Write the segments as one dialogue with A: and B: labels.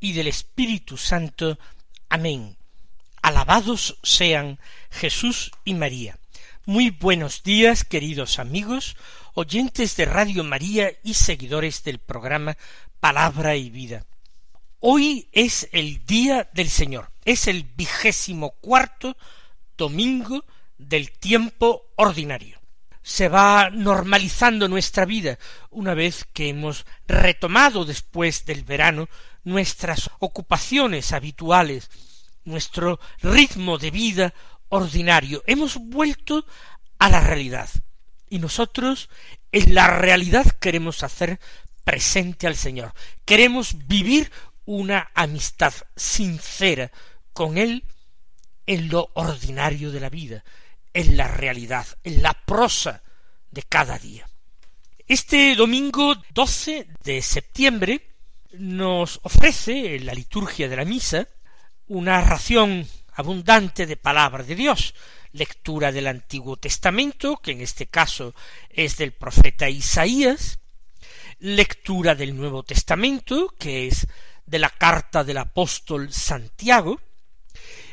A: y del Espíritu Santo. Amén. Alabados sean Jesús y María. Muy buenos días, queridos amigos, oyentes de Radio María y seguidores del programa Palabra y Vida. Hoy es el día del Señor, es el vigésimo cuarto domingo del tiempo ordinario se va normalizando nuestra vida una vez que hemos retomado después del verano nuestras ocupaciones habituales, nuestro ritmo de vida ordinario. Hemos vuelto a la realidad. Y nosotros en la realidad queremos hacer presente al Señor. Queremos vivir una amistad sincera con Él en lo ordinario de la vida, en la realidad, en la prosa de cada día. Este domingo 12 de septiembre nos ofrece en la liturgia de la misa una ración abundante de palabra de Dios, lectura del Antiguo Testamento, que en este caso es del profeta Isaías, lectura del Nuevo Testamento, que es de la carta del apóstol Santiago,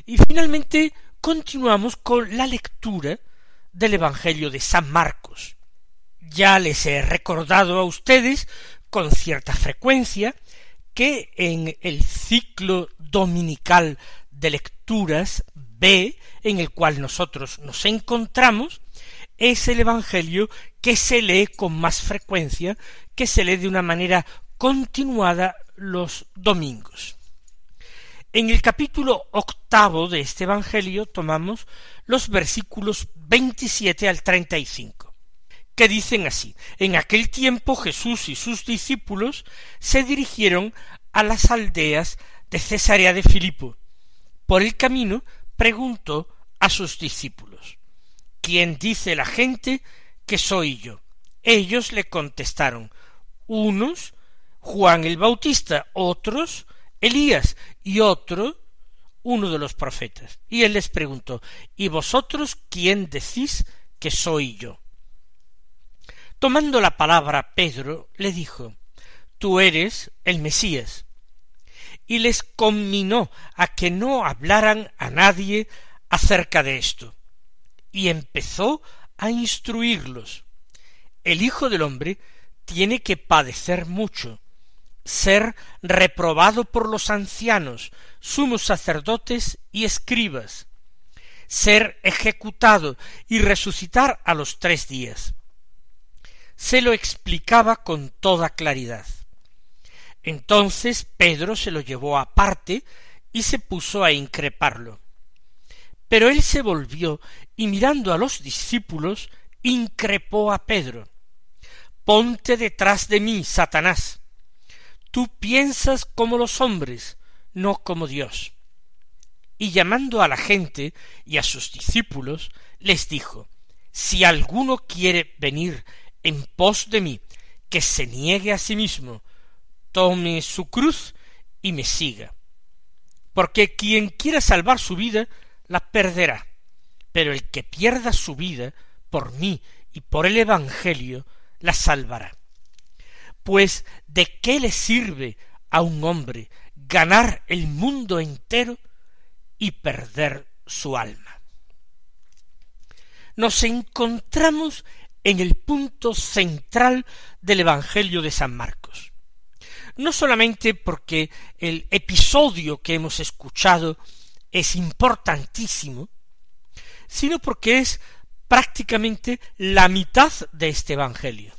A: y finalmente continuamos con la lectura del Evangelio de San Marcos. Ya les he recordado a ustedes con cierta frecuencia que en el ciclo dominical de lecturas B, en el cual nosotros nos encontramos, es el Evangelio que se lee con más frecuencia, que se lee de una manera continuada los domingos. En el capítulo octavo de este Evangelio tomamos los versículos veintisiete al treinta y cinco, que dicen así En aquel tiempo Jesús y sus discípulos se dirigieron a las aldeas de Cesarea de Filipo. Por el camino preguntó a sus discípulos ¿Quién dice la gente que soy yo? Ellos le contestaron unos Juan el Bautista, otros Elías y otro uno de los profetas. Y él les preguntó ¿Y vosotros quién decís que soy yo? Tomando la palabra Pedro, le dijo Tú eres el Mesías. Y les conminó a que no hablaran a nadie acerca de esto. Y empezó a instruirlos. El Hijo del hombre tiene que padecer mucho, ser reprobado por los ancianos, sumos sacerdotes y escribas, ser ejecutado y resucitar a los tres días. Se lo explicaba con toda claridad. Entonces Pedro se lo llevó aparte y se puso a increparlo. Pero él se volvió y mirando a los discípulos, increpó a Pedro. Ponte detrás de mí, Satanás Tú piensas como los hombres, no como Dios. Y llamando a la gente y a sus discípulos, les dijo Si alguno quiere venir en pos de mí, que se niegue a sí mismo, tome su cruz y me siga. Porque quien quiera salvar su vida, la perderá. Pero el que pierda su vida por mí y por el Evangelio, la salvará. Pues ¿de qué le sirve a un hombre ganar el mundo entero y perder su alma? Nos encontramos en el punto central del Evangelio de San Marcos. No solamente porque el episodio que hemos escuchado es importantísimo, sino porque es prácticamente la mitad de este Evangelio,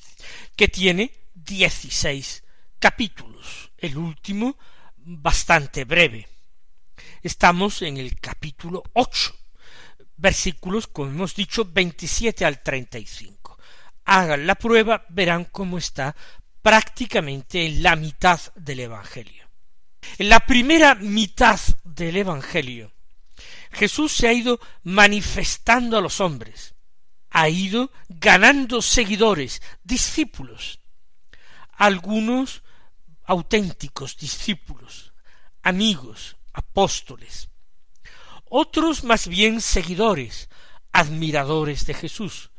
A: que tiene dieciséis capítulos, el último bastante breve. Estamos en el capítulo ocho, versículos, como hemos dicho, veintisiete al treinta y cinco. Hagan la prueba, verán cómo está prácticamente en la mitad del Evangelio. En la primera mitad del Evangelio, Jesús se ha ido manifestando a los hombres, ha ido ganando seguidores, discípulos, algunos auténticos discípulos, amigos, apóstoles, otros más bien seguidores, admiradores de Jesús,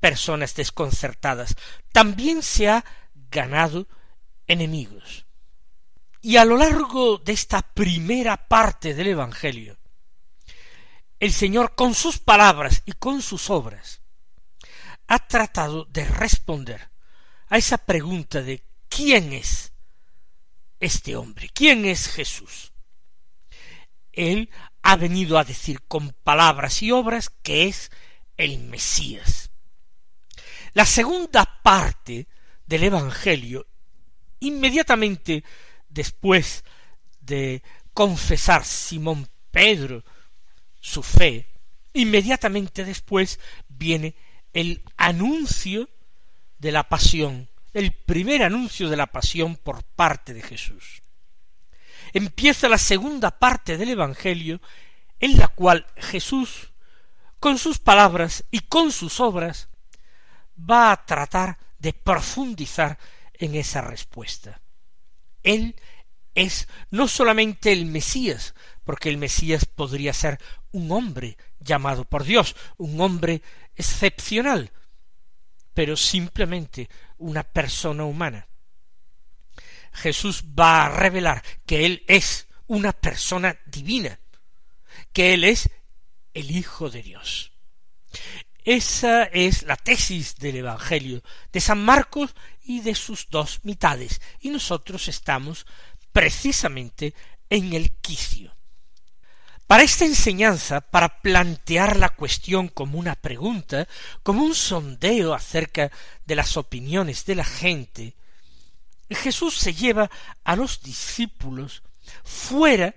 A: personas desconcertadas. También se ha ganado enemigos. Y a lo largo de esta primera parte del Evangelio, el Señor con sus palabras y con sus obras ha tratado de responder a esa pregunta de ¿quién es este hombre? ¿Quién es Jesús? Él ha venido a decir con palabras y obras que es el Mesías. La segunda parte del Evangelio, inmediatamente después de confesar Simón Pedro su fe, inmediatamente después viene el anuncio de la pasión, el primer anuncio de la pasión por parte de Jesús. Empieza la segunda parte del Evangelio en la cual Jesús, con sus palabras y con sus obras, va a tratar de profundizar en esa respuesta. Él es no solamente el Mesías, porque el Mesías podría ser un hombre llamado por Dios, un hombre excepcional, pero simplemente una persona humana. Jesús va a revelar que Él es una persona divina, que Él es el Hijo de Dios. Esa es la tesis del Evangelio de San Marcos y de sus dos mitades, y nosotros estamos precisamente en el quicio. Para esta enseñanza, para plantear la cuestión como una pregunta, como un sondeo acerca de las opiniones de la gente, Jesús se lleva a los discípulos fuera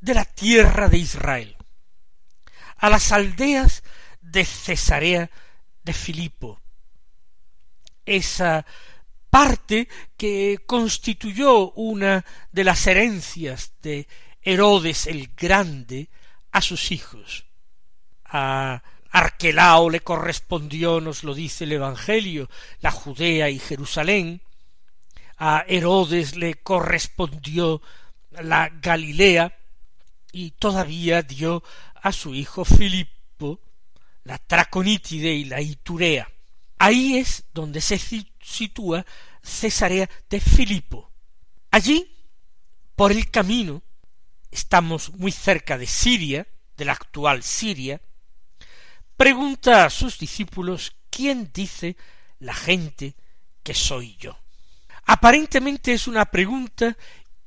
A: de la tierra de Israel, a las aldeas de Cesarea de Filipo, esa parte que constituyó una de las herencias de Herodes el Grande a sus hijos. A Arquelao le correspondió, nos lo dice el Evangelio, la Judea y Jerusalén, a Herodes le correspondió la Galilea, y todavía dio a su hijo Filipo la Traconítide y la Iturea. Ahí es donde se sitúa Cesarea de Filipo. Allí, por el camino, estamos muy cerca de Siria, de la actual Siria, pregunta a sus discípulos quién dice la gente que soy yo. Aparentemente es una pregunta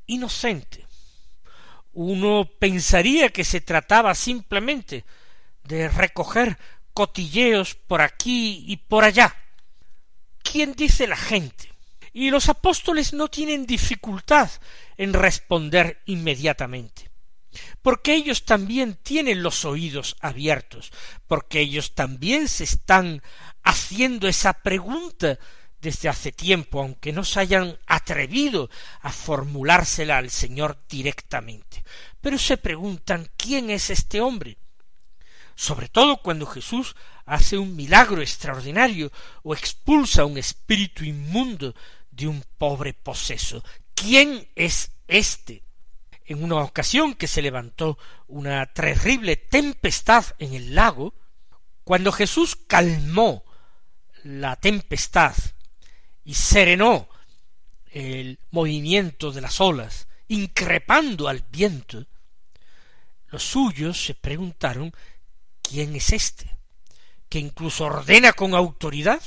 A: inocente. Uno pensaría que se trataba simplemente de recoger cotilleos por aquí y por allá. ¿Quién dice la gente? Y los apóstoles no tienen dificultad en responder inmediatamente, porque ellos también tienen los oídos abiertos, porque ellos también se están haciendo esa pregunta desde hace tiempo, aunque no se hayan atrevido a formulársela al Señor directamente. Pero se preguntan quién es este hombre. Sobre todo cuando Jesús hace un milagro extraordinario o expulsa un espíritu inmundo de un pobre poseso. ¿Quién es éste? En una ocasión que se levantó una terrible tempestad en el lago, cuando Jesús calmó la tempestad y serenó el movimiento de las olas, increpando al viento, los suyos se preguntaron quién es éste, que incluso ordena con autoridad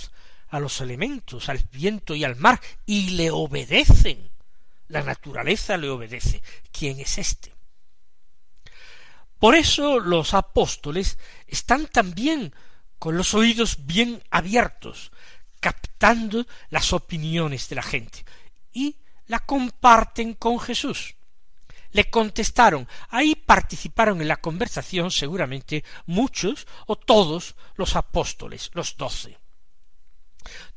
A: a los elementos, al viento y al mar, y le obedecen. La naturaleza le obedece. ¿Quién es éste? Por eso los apóstoles están también con los oídos bien abiertos, captando las opiniones de la gente, y la comparten con Jesús. Le contestaron, ahí participaron en la conversación seguramente muchos o todos los apóstoles, los doce.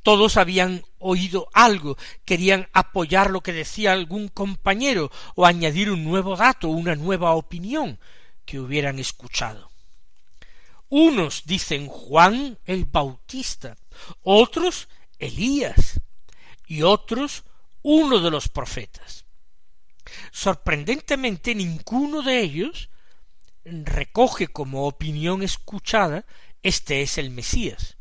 A: Todos habían oído algo, querían apoyar lo que decía algún compañero o añadir un nuevo dato, una nueva opinión que hubieran escuchado. Unos dicen Juan el Bautista, otros Elías y otros uno de los profetas. Sorprendentemente ninguno de ellos recoge como opinión escuchada este es el Mesías.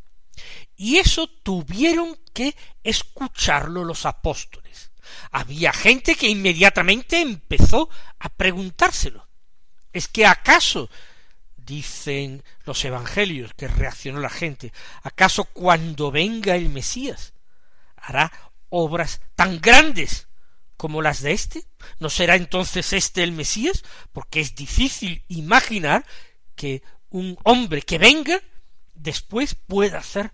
A: Y eso tuvieron que escucharlo los apóstoles. Había gente que inmediatamente empezó a preguntárselo. ¿Es que acaso dicen los evangelios que reaccionó la gente, ¿acaso cuando venga el Mesías hará obras tan grandes como las de éste? ¿No será entonces éste el Mesías? Porque es difícil imaginar que un hombre que venga después pueda hacer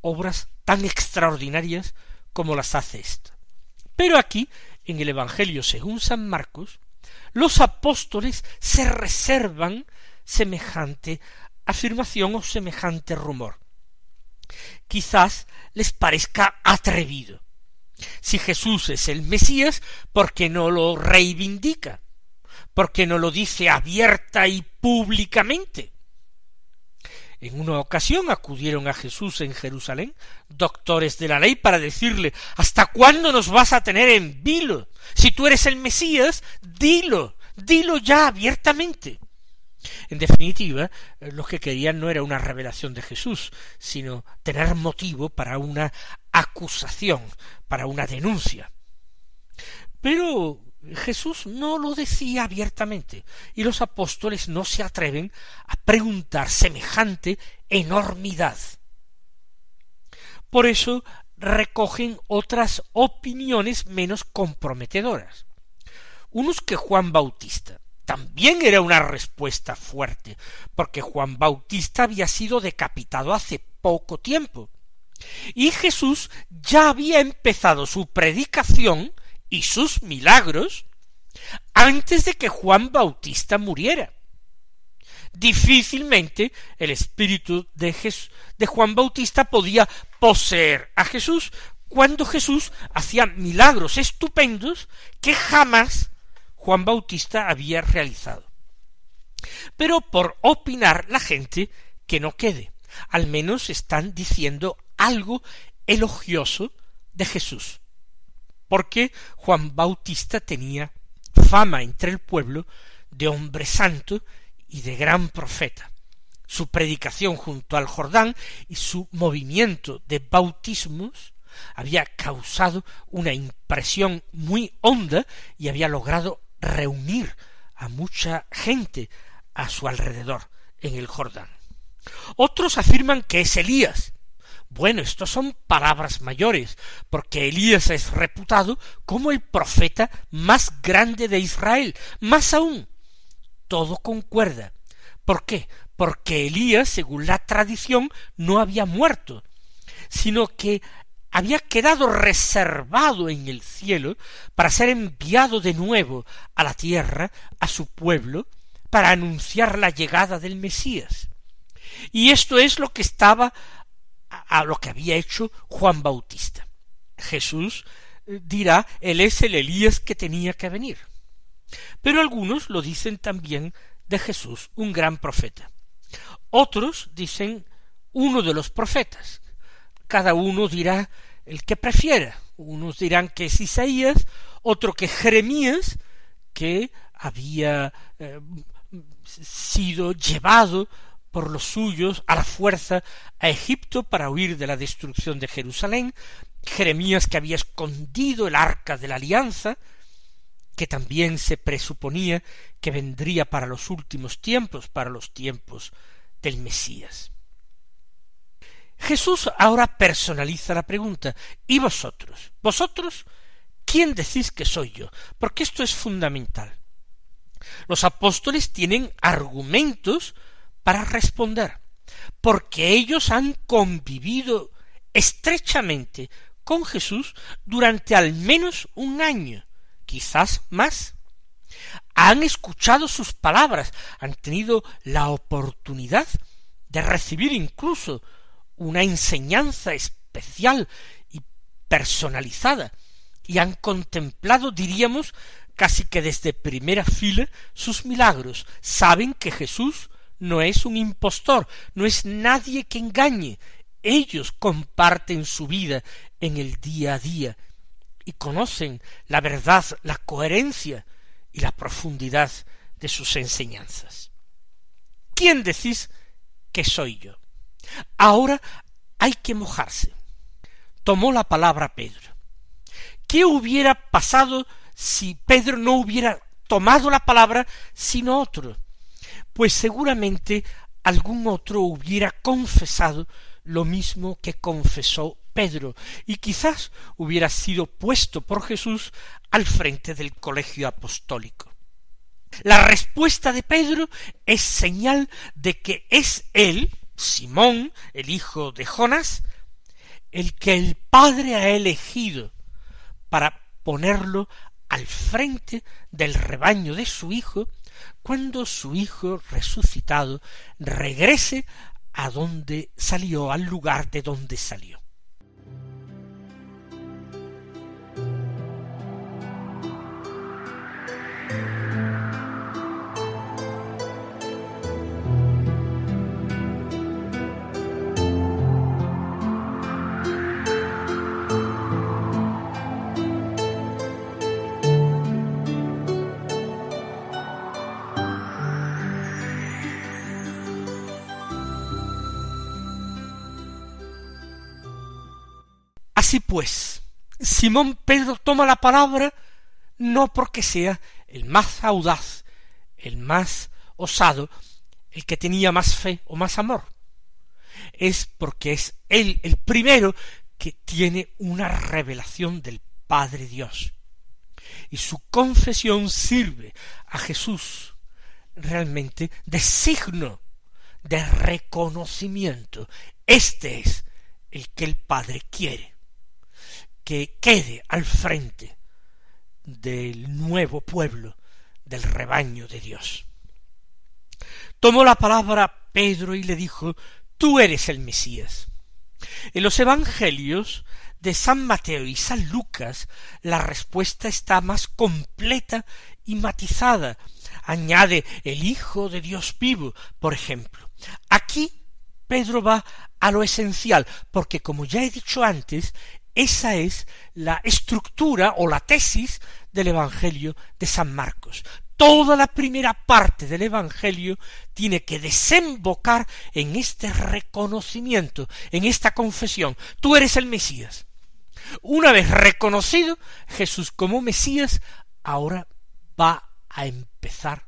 A: obras tan extraordinarias como las hace ésta. Pero aquí, en el Evangelio según San Marcos, los apóstoles se reservan semejante afirmación o semejante rumor. Quizás les parezca atrevido. Si Jesús es el Mesías, ¿por qué no lo reivindica? ¿Por qué no lo dice abierta y públicamente? En una ocasión acudieron a Jesús en Jerusalén doctores de la ley para decirle ¿Hasta cuándo nos vas a tener en vilo? Si tú eres el Mesías, dilo, dilo ya abiertamente. En definitiva, eh, lo que querían no era una revelación de Jesús, sino tener motivo para una acusación, para una denuncia. Pero Jesús no lo decía abiertamente, y los apóstoles no se atreven a preguntar semejante enormidad. Por eso recogen otras opiniones menos comprometedoras. Unos que Juan Bautista también era una respuesta fuerte, porque Juan Bautista había sido decapitado hace poco tiempo. Y Jesús ya había empezado su predicación y sus milagros antes de que Juan Bautista muriera. Difícilmente el espíritu de, de Juan Bautista podía poseer a Jesús cuando Jesús hacía milagros estupendos que jamás Juan Bautista había realizado. Pero por opinar la gente que no quede, al menos están diciendo algo elogioso de Jesús porque Juan Bautista tenía fama entre el pueblo de hombre santo y de gran profeta. Su predicación junto al Jordán y su movimiento de bautismos había causado una impresión muy honda y había logrado reunir a mucha gente a su alrededor en el Jordán. Otros afirman que es Elías, bueno, estos son palabras mayores, porque Elías es reputado como el profeta más grande de Israel. Más aún, todo concuerda. ¿Por qué? Porque Elías, según la tradición, no había muerto, sino que había quedado reservado en el cielo para ser enviado de nuevo a la tierra, a su pueblo, para anunciar la llegada del Mesías. Y esto es lo que estaba a lo que había hecho Juan Bautista. Jesús eh, dirá, él es el Elías que tenía que venir. Pero algunos lo dicen también de Jesús, un gran profeta. Otros dicen uno de los profetas. Cada uno dirá el que prefiera. Unos dirán que es Isaías, otro que Jeremías, que había eh, sido llevado por los suyos a la fuerza a Egipto para huir de la destrucción de Jerusalén, Jeremías que había escondido el arca de la alianza, que también se presuponía que vendría para los últimos tiempos, para los tiempos del Mesías. Jesús ahora personaliza la pregunta ¿Y vosotros? ¿Vosotros? ¿Quién decís que soy yo? Porque esto es fundamental. Los apóstoles tienen argumentos para responder, porque ellos han convivido estrechamente con Jesús durante al menos un año, quizás más. Han escuchado sus palabras, han tenido la oportunidad de recibir incluso una enseñanza especial y personalizada, y han contemplado, diríamos, casi que desde primera fila sus milagros. Saben que Jesús no es un impostor, no es nadie que engañe. Ellos comparten su vida en el día a día y conocen la verdad, la coherencia y la profundidad de sus enseñanzas. ¿Quién decís que soy yo? Ahora hay que mojarse. Tomó la palabra Pedro. ¿Qué hubiera pasado si Pedro no hubiera tomado la palabra sino otro? Pues seguramente algún otro hubiera confesado lo mismo que confesó Pedro, y quizás hubiera sido puesto por Jesús al frente del colegio apostólico. La respuesta de Pedro es señal de que es él, Simón, el hijo de Jonas, el que el Padre ha elegido para ponerlo al frente del rebaño de su hijo, cuando su hijo resucitado regrese a donde salió, al lugar de donde salió. Así pues, Simón Pedro toma la palabra no porque sea el más audaz, el más osado, el que tenía más fe o más amor. Es porque es él el primero que tiene una revelación del Padre Dios. Y su confesión sirve a Jesús realmente de signo de reconocimiento. Este es el que el Padre quiere que quede al frente del nuevo pueblo, del rebaño de Dios. Tomó la palabra Pedro y le dijo, Tú eres el Mesías. En los Evangelios de San Mateo y San Lucas la respuesta está más completa y matizada. Añade el Hijo de Dios vivo, por ejemplo. Aquí Pedro va a lo esencial, porque como ya he dicho antes, esa es la estructura o la tesis del Evangelio de San Marcos. Toda la primera parte del Evangelio tiene que desembocar en este reconocimiento, en esta confesión. Tú eres el Mesías. Una vez reconocido Jesús como Mesías, ahora va a empezar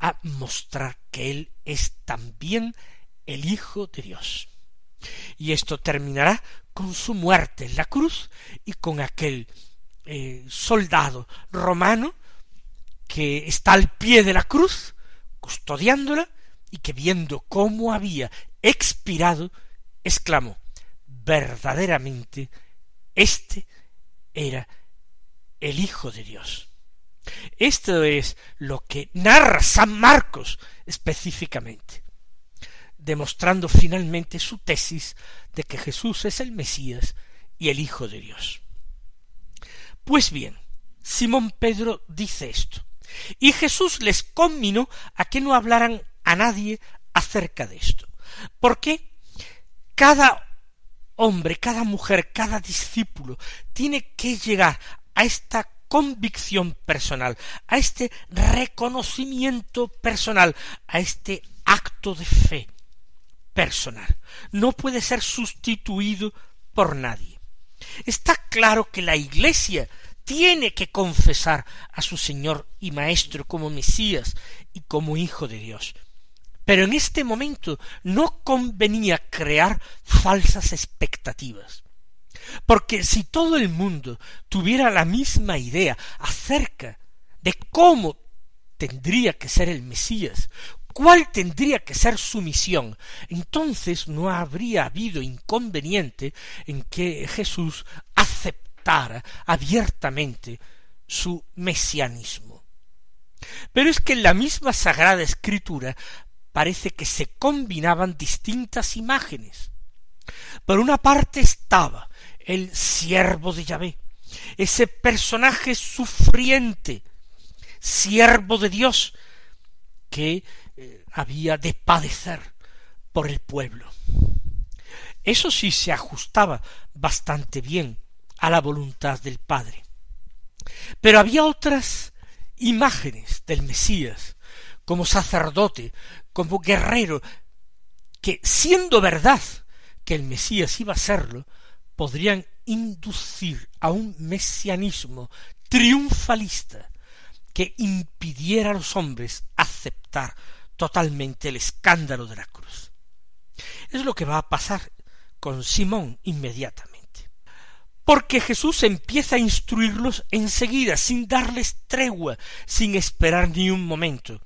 A: a mostrar que Él es también el Hijo de Dios. Y esto terminará con su muerte en la cruz y con aquel eh, soldado romano que está al pie de la cruz, custodiándola, y que viendo cómo había expirado, exclamó verdaderamente este era el Hijo de Dios. Esto es lo que narra San Marcos específicamente demostrando finalmente su tesis de que Jesús es el Mesías y el Hijo de Dios. Pues bien, Simón Pedro dice esto, y Jesús les conminó a que no hablaran a nadie acerca de esto, porque cada hombre, cada mujer, cada discípulo tiene que llegar a esta convicción personal, a este reconocimiento personal, a este acto de fe, personal. No puede ser sustituido por nadie. Está claro que la Iglesia tiene que confesar a su Señor y Maestro como Mesías y como Hijo de Dios. Pero en este momento no convenía crear falsas expectativas. Porque si todo el mundo tuviera la misma idea acerca de cómo tendría que ser el Mesías, cuál tendría que ser su misión, entonces no habría habido inconveniente en que Jesús aceptara abiertamente su mesianismo. Pero es que en la misma Sagrada Escritura parece que se combinaban distintas imágenes. Por una parte estaba el siervo de Yahvé, ese personaje sufriente, siervo de Dios, que había de padecer por el pueblo. Eso sí se ajustaba bastante bien a la voluntad del Padre. Pero había otras imágenes del Mesías, como sacerdote, como guerrero, que siendo verdad que el Mesías iba a serlo, podrían inducir a un mesianismo triunfalista que impidiera a los hombres aceptar totalmente el escándalo de la cruz. Es lo que va a pasar con Simón inmediatamente. Porque Jesús empieza a instruirlos enseguida, sin darles tregua, sin esperar ni un momento.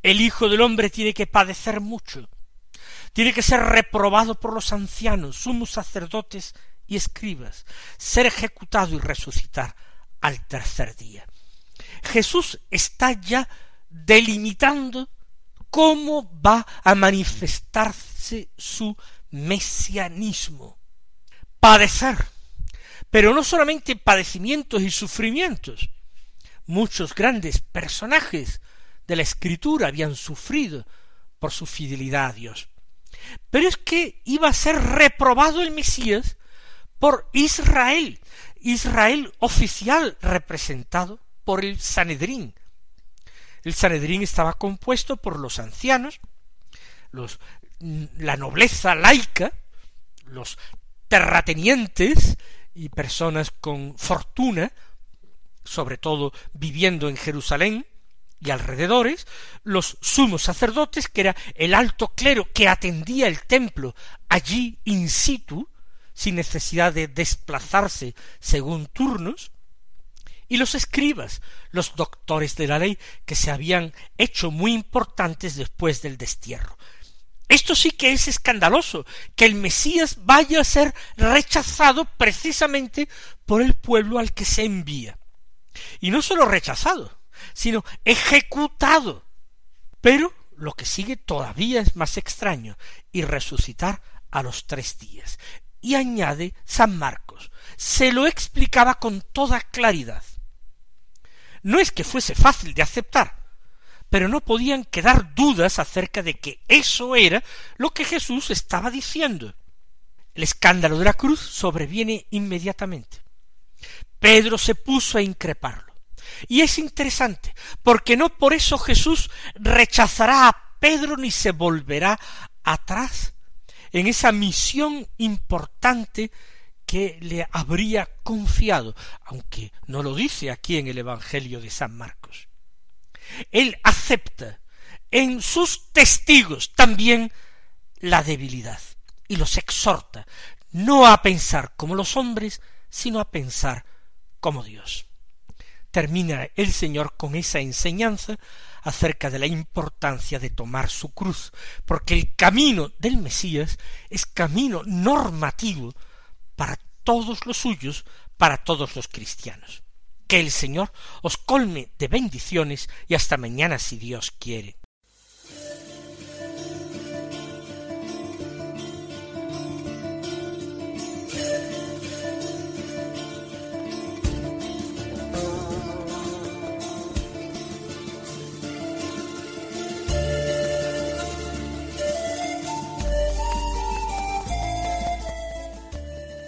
A: El Hijo del Hombre tiene que padecer mucho, tiene que ser reprobado por los ancianos, sumos sacerdotes y escribas, ser ejecutado y resucitar al tercer día. Jesús está ya delimitando cómo va a manifestarse su mesianismo. Padecer, pero no solamente padecimientos y sufrimientos. Muchos grandes personajes de la escritura habían sufrido por su fidelidad a Dios. Pero es que iba a ser reprobado el Mesías por Israel, Israel oficial representado por el Sanedrín. El Sanedrín estaba compuesto por los ancianos, los la nobleza laica, los terratenientes y personas con fortuna, sobre todo viviendo en Jerusalén y alrededores, los sumos sacerdotes, que era el alto clero que atendía el templo allí in situ, sin necesidad de desplazarse según turnos, y los escribas, los doctores de la ley, que se habían hecho muy importantes después del destierro. Esto sí que es escandaloso, que el Mesías vaya a ser rechazado precisamente por el pueblo al que se envía. Y no sólo rechazado, sino ejecutado. Pero lo que sigue todavía es más extraño, y resucitar a los tres días. Y añade San Marcos, se lo explicaba con toda claridad. No es que fuese fácil de aceptar, pero no podían quedar dudas acerca de que eso era lo que Jesús estaba diciendo. El escándalo de la cruz sobreviene inmediatamente. Pedro se puso a increparlo. Y es interesante, porque no por eso Jesús rechazará a Pedro ni se volverá atrás en esa misión importante que le habría confiado, aunque no lo dice aquí en el Evangelio de San Marcos. Él acepta en sus testigos también la debilidad y los exhorta no a pensar como los hombres, sino a pensar como Dios. Termina el Señor con esa enseñanza acerca de la importancia de tomar su cruz, porque el camino del Mesías es camino normativo para todos los suyos, para todos los cristianos. Que el Señor os colme de bendiciones y hasta mañana si Dios quiere.